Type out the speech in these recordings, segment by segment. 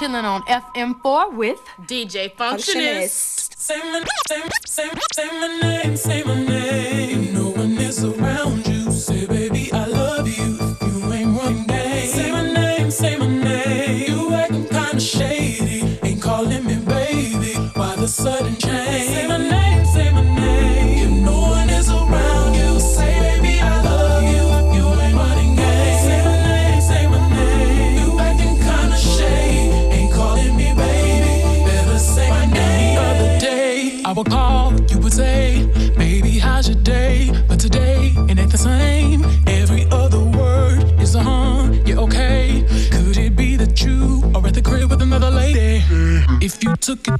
chilling on FM4 with DJ Functionist. Functionist. Say my, say, say, say my name, say my name. No one is around. took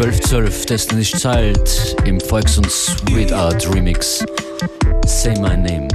1212, Destiny's Child im Volks- und Sweet Art Remix. Say My Name.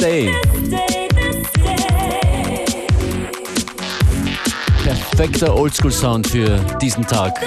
Day. Perfekter Oldschool-Sound für diesen Tag.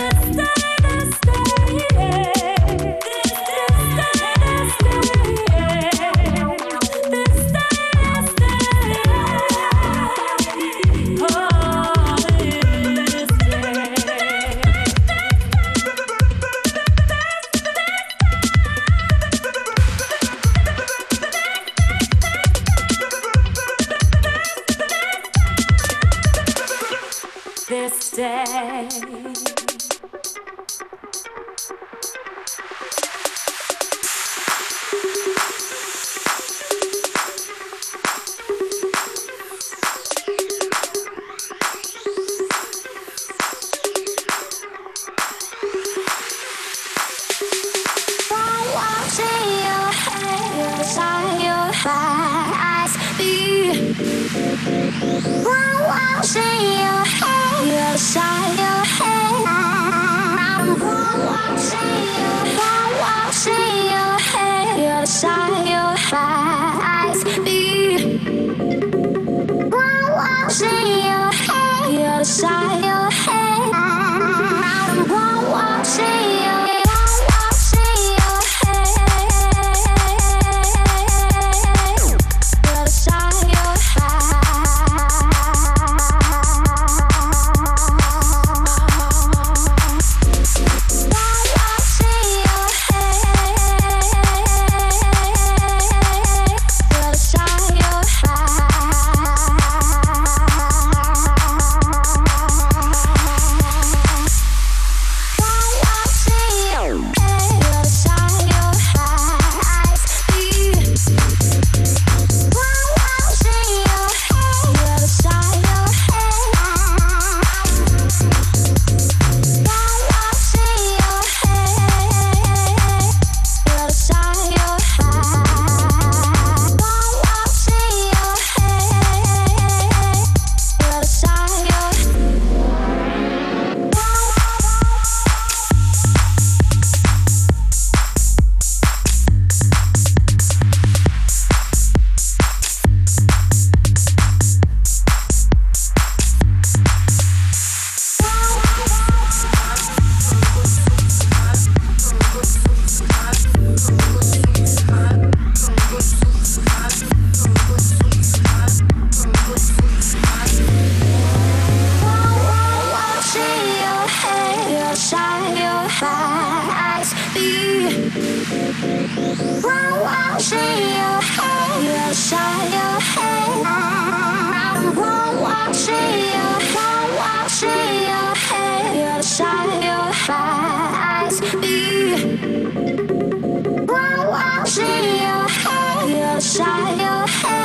sacrifice me. be your head, your side, your head.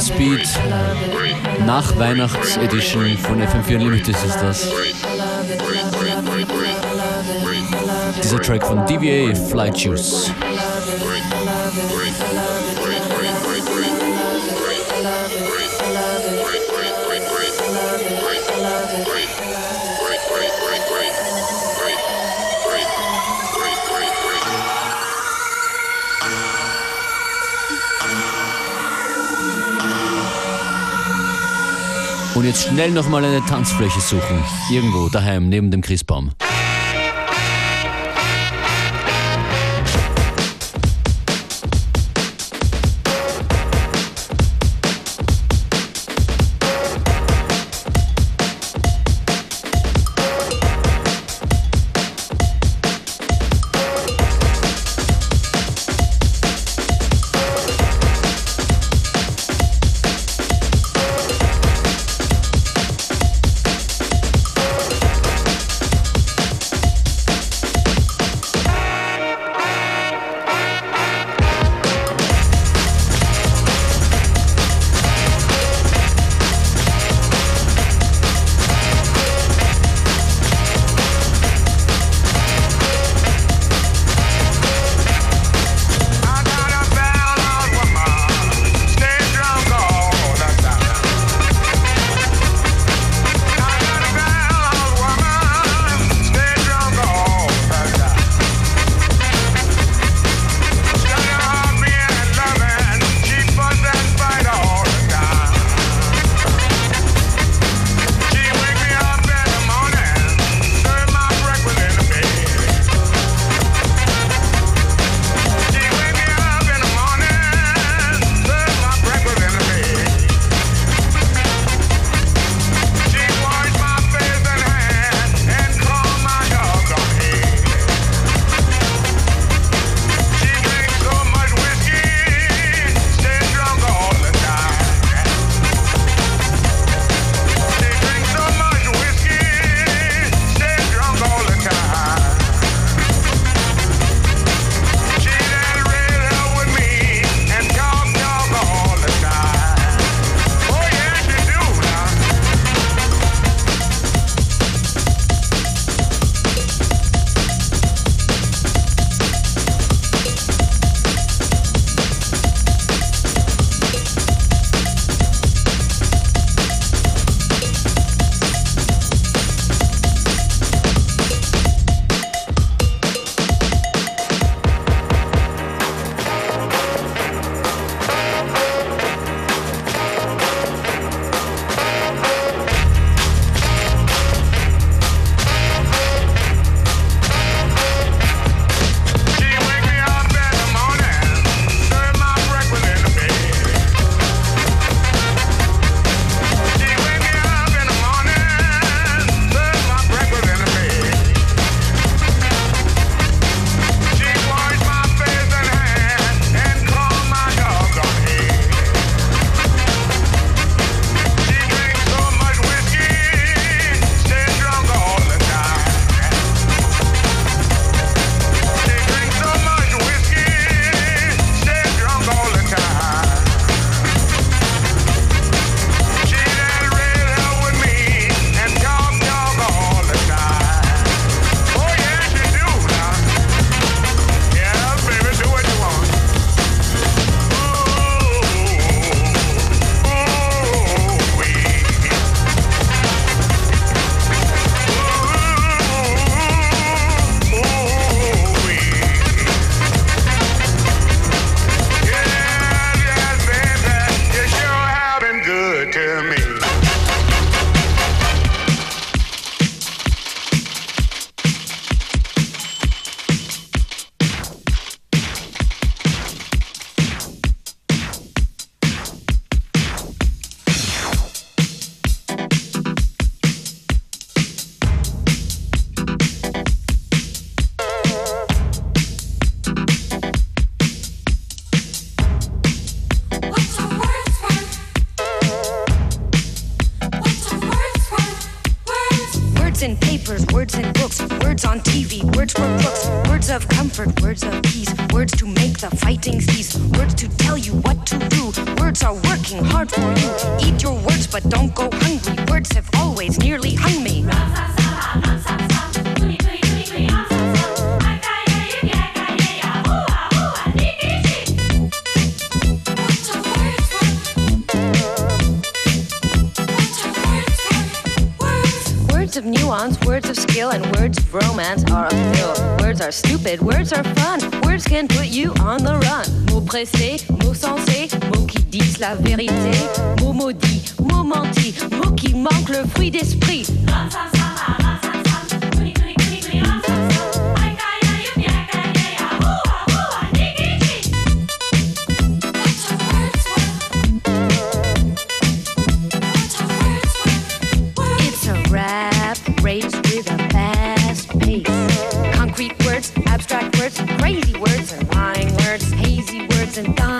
Highspeed nach Weihnachts-Edition von FM4 Unlimited ist das. Dieser Track von DVA Flight Juice. Jetzt schnell nochmal eine Tanzfläche suchen. Irgendwo daheim neben dem Christbaum. Words of words of skill, and words of romance are a thrill. Words are stupid, words are fun. Words can put you on the run. Mots pressés, mots sensés, mots qui disent la vérité. Mots maudits, mots mentis, mots qui manquent le fruit d'esprit. And dying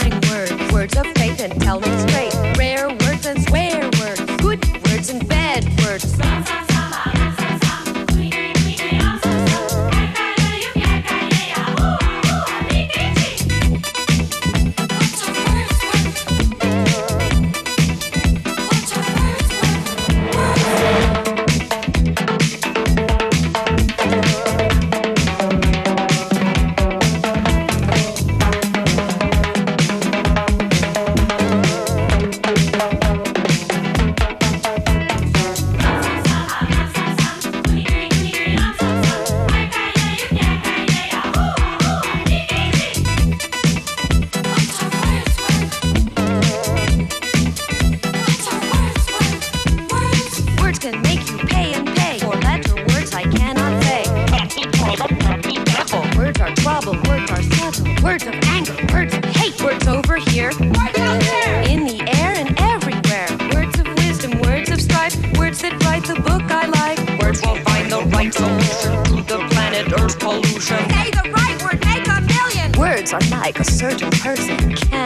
Words of anger, words of hate. Words over here. In the air and everywhere. Words of wisdom, words of strife. Words that write the book I like. Words will find the right solution to the planet Earth pollution. Say the right word, make a million. Words are like a certain person. Can't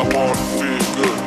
I want to feel good.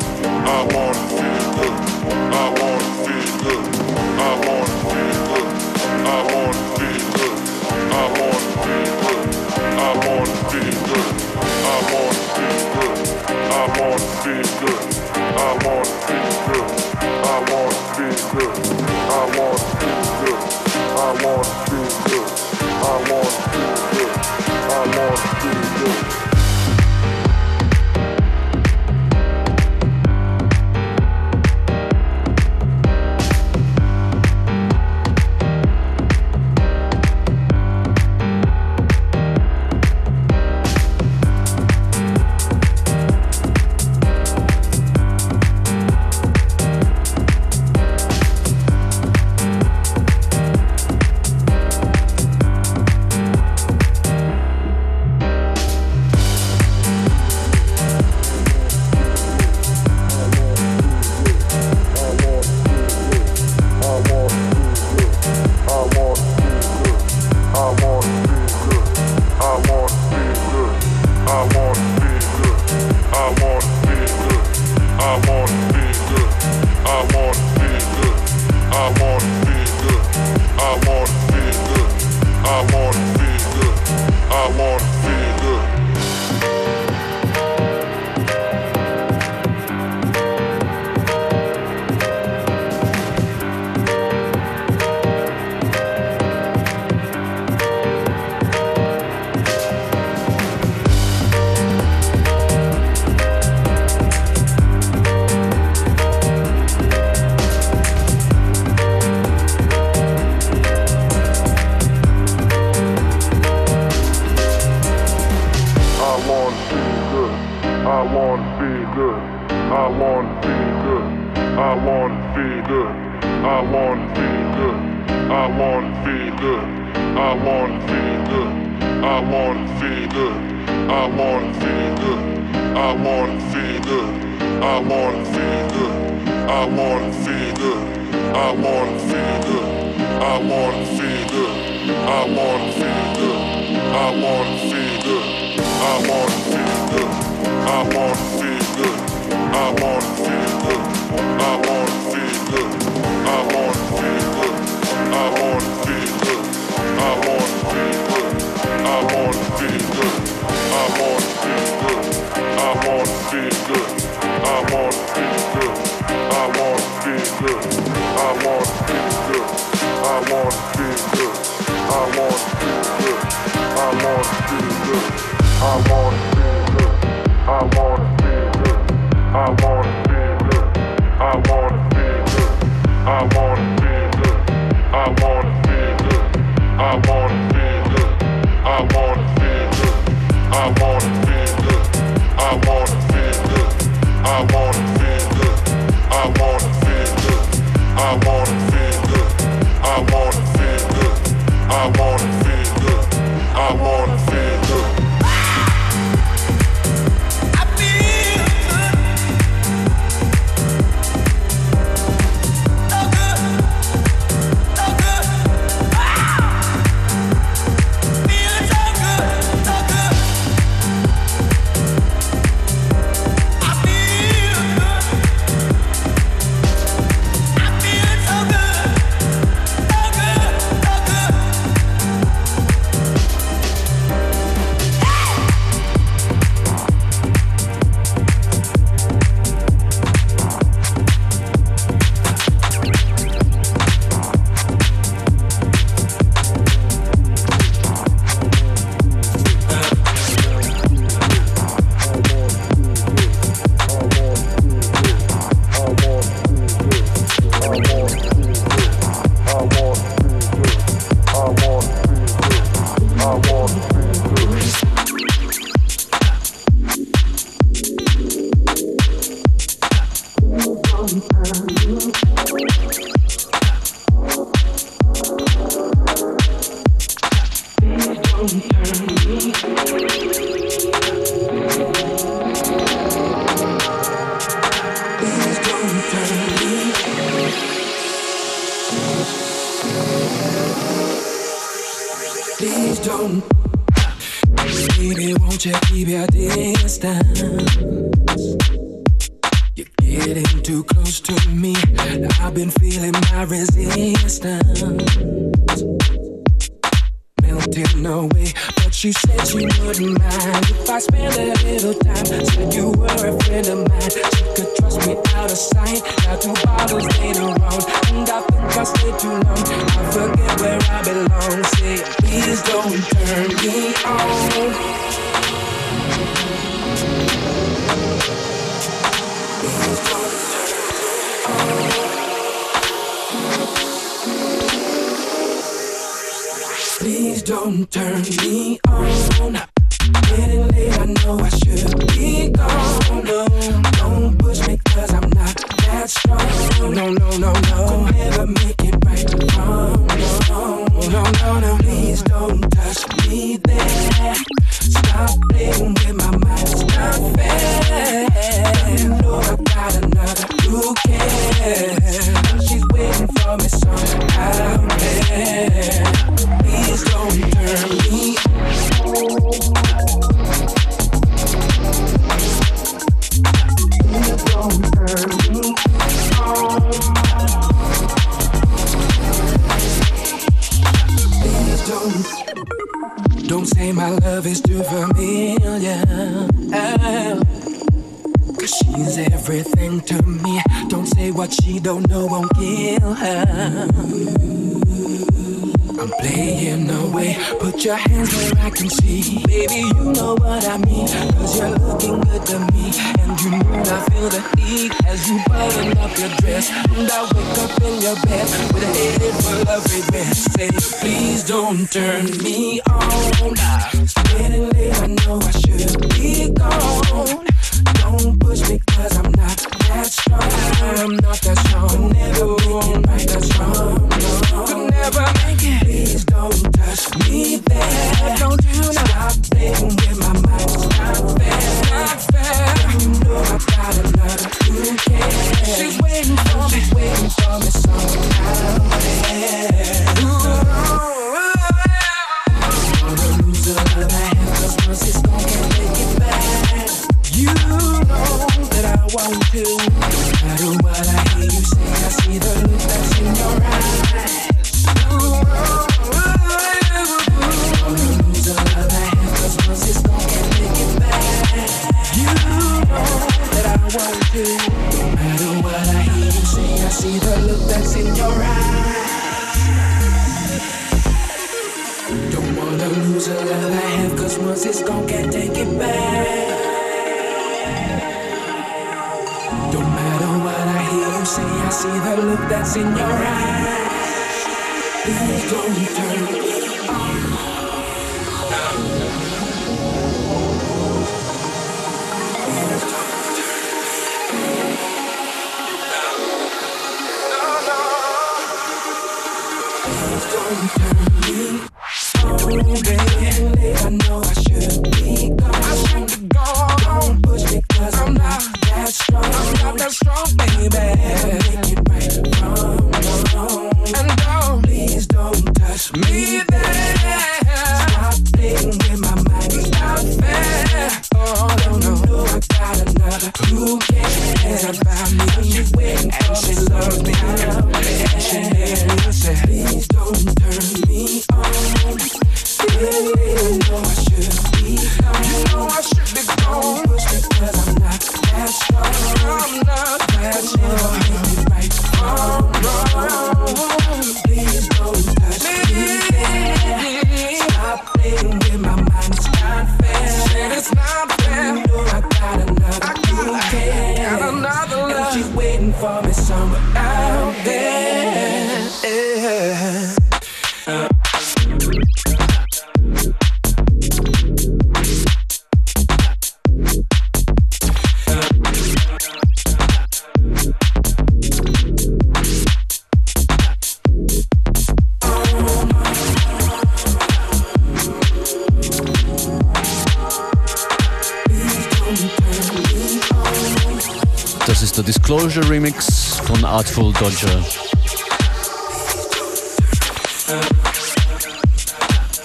Dodger.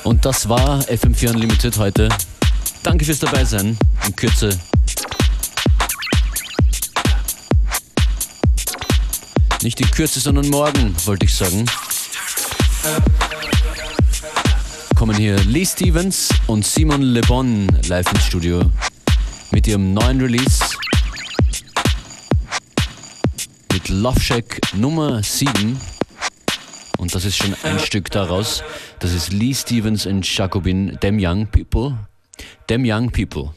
Und das war FM4 Unlimited heute. Danke fürs Dabeisein. In Kürze. Nicht in Kürze, sondern morgen, wollte ich sagen. Kommen hier Lee Stevens und Simon Le Bon live ins Studio mit ihrem neuen Release mit Love Shack Nummer 7. Und das ist schon ein Stück daraus. Das ist Lee Stevens und Jacobin, Them Young People. Them Young People.